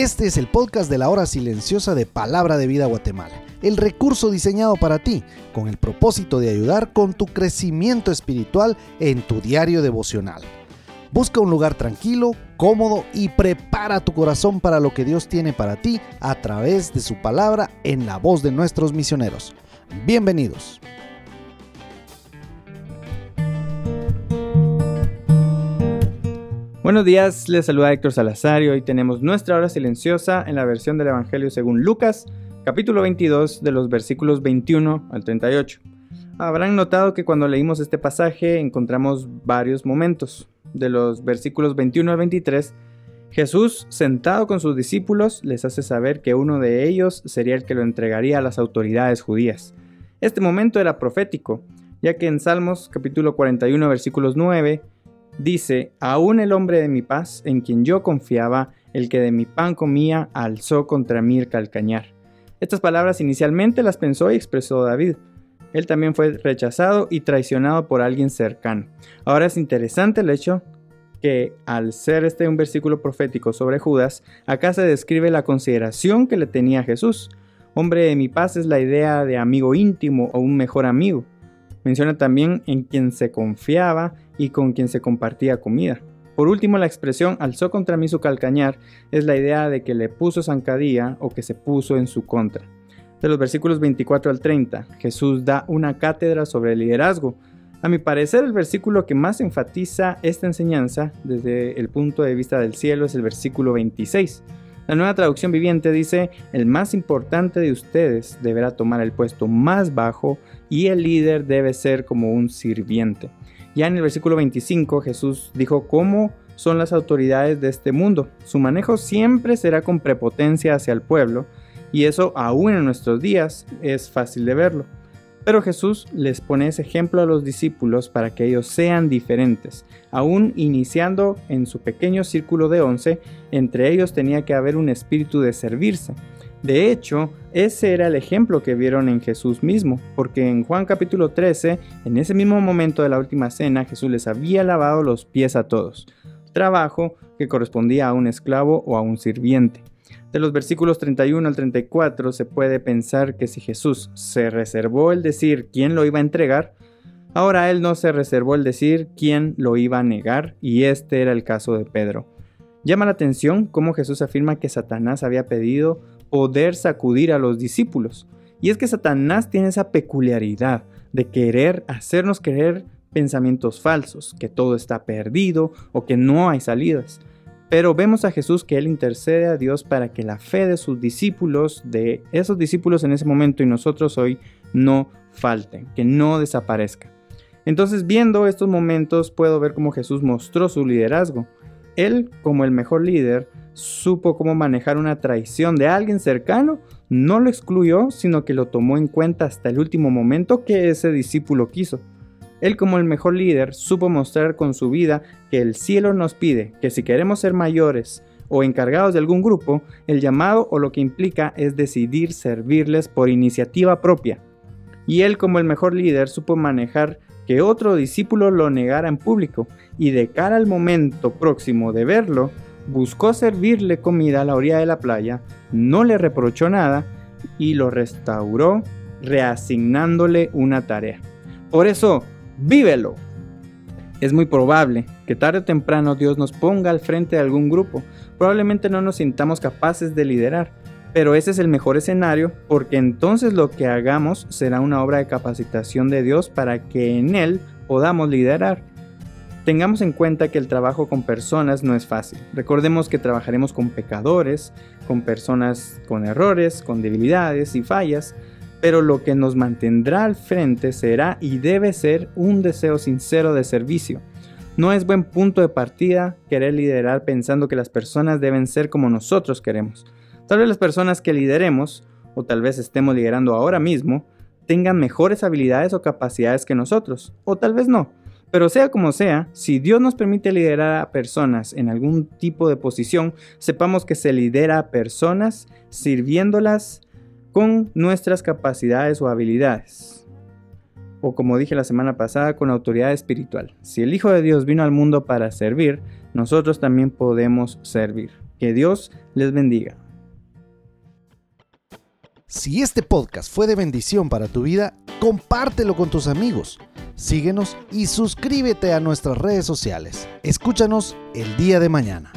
Este es el podcast de la hora silenciosa de Palabra de Vida Guatemala, el recurso diseñado para ti con el propósito de ayudar con tu crecimiento espiritual en tu diario devocional. Busca un lugar tranquilo, cómodo y prepara tu corazón para lo que Dios tiene para ti a través de su palabra en la voz de nuestros misioneros. Bienvenidos. Buenos días, les saluda Héctor Salazar y hoy tenemos nuestra hora silenciosa en la versión del Evangelio según Lucas, capítulo 22 de los versículos 21 al 38. Habrán notado que cuando leímos este pasaje encontramos varios momentos. De los versículos 21 al 23, Jesús, sentado con sus discípulos, les hace saber que uno de ellos sería el que lo entregaría a las autoridades judías. Este momento era profético, ya que en Salmos capítulo 41 versículos 9 Dice, aún el hombre de mi paz, en quien yo confiaba, el que de mi pan comía, alzó contra mí el calcañar. Estas palabras inicialmente las pensó y expresó David. Él también fue rechazado y traicionado por alguien cercano. Ahora es interesante el hecho que al ser este un versículo profético sobre Judas, acá se describe la consideración que le tenía Jesús. Hombre de mi paz es la idea de amigo íntimo o un mejor amigo. Menciona también en quien se confiaba y con quien se compartía comida. Por último, la expresión alzó contra mí su calcañar es la idea de que le puso zancadilla o que se puso en su contra. De los versículos 24 al 30, Jesús da una cátedra sobre el liderazgo. A mi parecer, el versículo que más enfatiza esta enseñanza desde el punto de vista del cielo es el versículo 26 la nueva traducción viviente dice, el más importante de ustedes deberá tomar el puesto más bajo y el líder debe ser como un sirviente. Ya en el versículo 25 Jesús dijo cómo son las autoridades de este mundo. Su manejo siempre será con prepotencia hacia el pueblo y eso aún en nuestros días es fácil de verlo. Pero Jesús les pone ese ejemplo a los discípulos para que ellos sean diferentes. Aún iniciando en su pequeño círculo de once, entre ellos tenía que haber un espíritu de servirse. De hecho, ese era el ejemplo que vieron en Jesús mismo, porque en Juan capítulo 13, en ese mismo momento de la última cena, Jesús les había lavado los pies a todos, trabajo que correspondía a un esclavo o a un sirviente. De los versículos 31 al 34 se puede pensar que si Jesús se reservó el decir quién lo iba a entregar, ahora él no se reservó el decir quién lo iba a negar, y este era el caso de Pedro. Llama la atención cómo Jesús afirma que Satanás había pedido poder sacudir a los discípulos. Y es que Satanás tiene esa peculiaridad de querer hacernos creer pensamientos falsos, que todo está perdido o que no hay salidas. Pero vemos a Jesús que Él intercede a Dios para que la fe de sus discípulos, de esos discípulos en ese momento y nosotros hoy, no falten, que no desaparezca. Entonces viendo estos momentos puedo ver cómo Jesús mostró su liderazgo. Él, como el mejor líder, supo cómo manejar una traición de alguien cercano, no lo excluyó, sino que lo tomó en cuenta hasta el último momento que ese discípulo quiso. Él como el mejor líder supo mostrar con su vida que el cielo nos pide que si queremos ser mayores o encargados de algún grupo, el llamado o lo que implica es decidir servirles por iniciativa propia. Y él como el mejor líder supo manejar que otro discípulo lo negara en público y de cara al momento próximo de verlo, buscó servirle comida a la orilla de la playa, no le reprochó nada y lo restauró reasignándole una tarea. Por eso, vívelo. Es muy probable que tarde o temprano Dios nos ponga al frente de algún grupo. Probablemente no nos sintamos capaces de liderar, pero ese es el mejor escenario porque entonces lo que hagamos será una obra de capacitación de Dios para que en Él podamos liderar. Tengamos en cuenta que el trabajo con personas no es fácil. Recordemos que trabajaremos con pecadores, con personas con errores, con debilidades y fallas, pero lo que nos mantendrá al frente será y debe ser un deseo sincero de servicio. No es buen punto de partida querer liderar pensando que las personas deben ser como nosotros queremos. Tal vez las personas que lideremos, o tal vez estemos liderando ahora mismo, tengan mejores habilidades o capacidades que nosotros, o tal vez no. Pero sea como sea, si Dios nos permite liderar a personas en algún tipo de posición, sepamos que se lidera a personas sirviéndolas con nuestras capacidades o habilidades. O como dije la semana pasada, con autoridad espiritual. Si el Hijo de Dios vino al mundo para servir, nosotros también podemos servir. Que Dios les bendiga. Si este podcast fue de bendición para tu vida, compártelo con tus amigos. Síguenos y suscríbete a nuestras redes sociales. Escúchanos el día de mañana.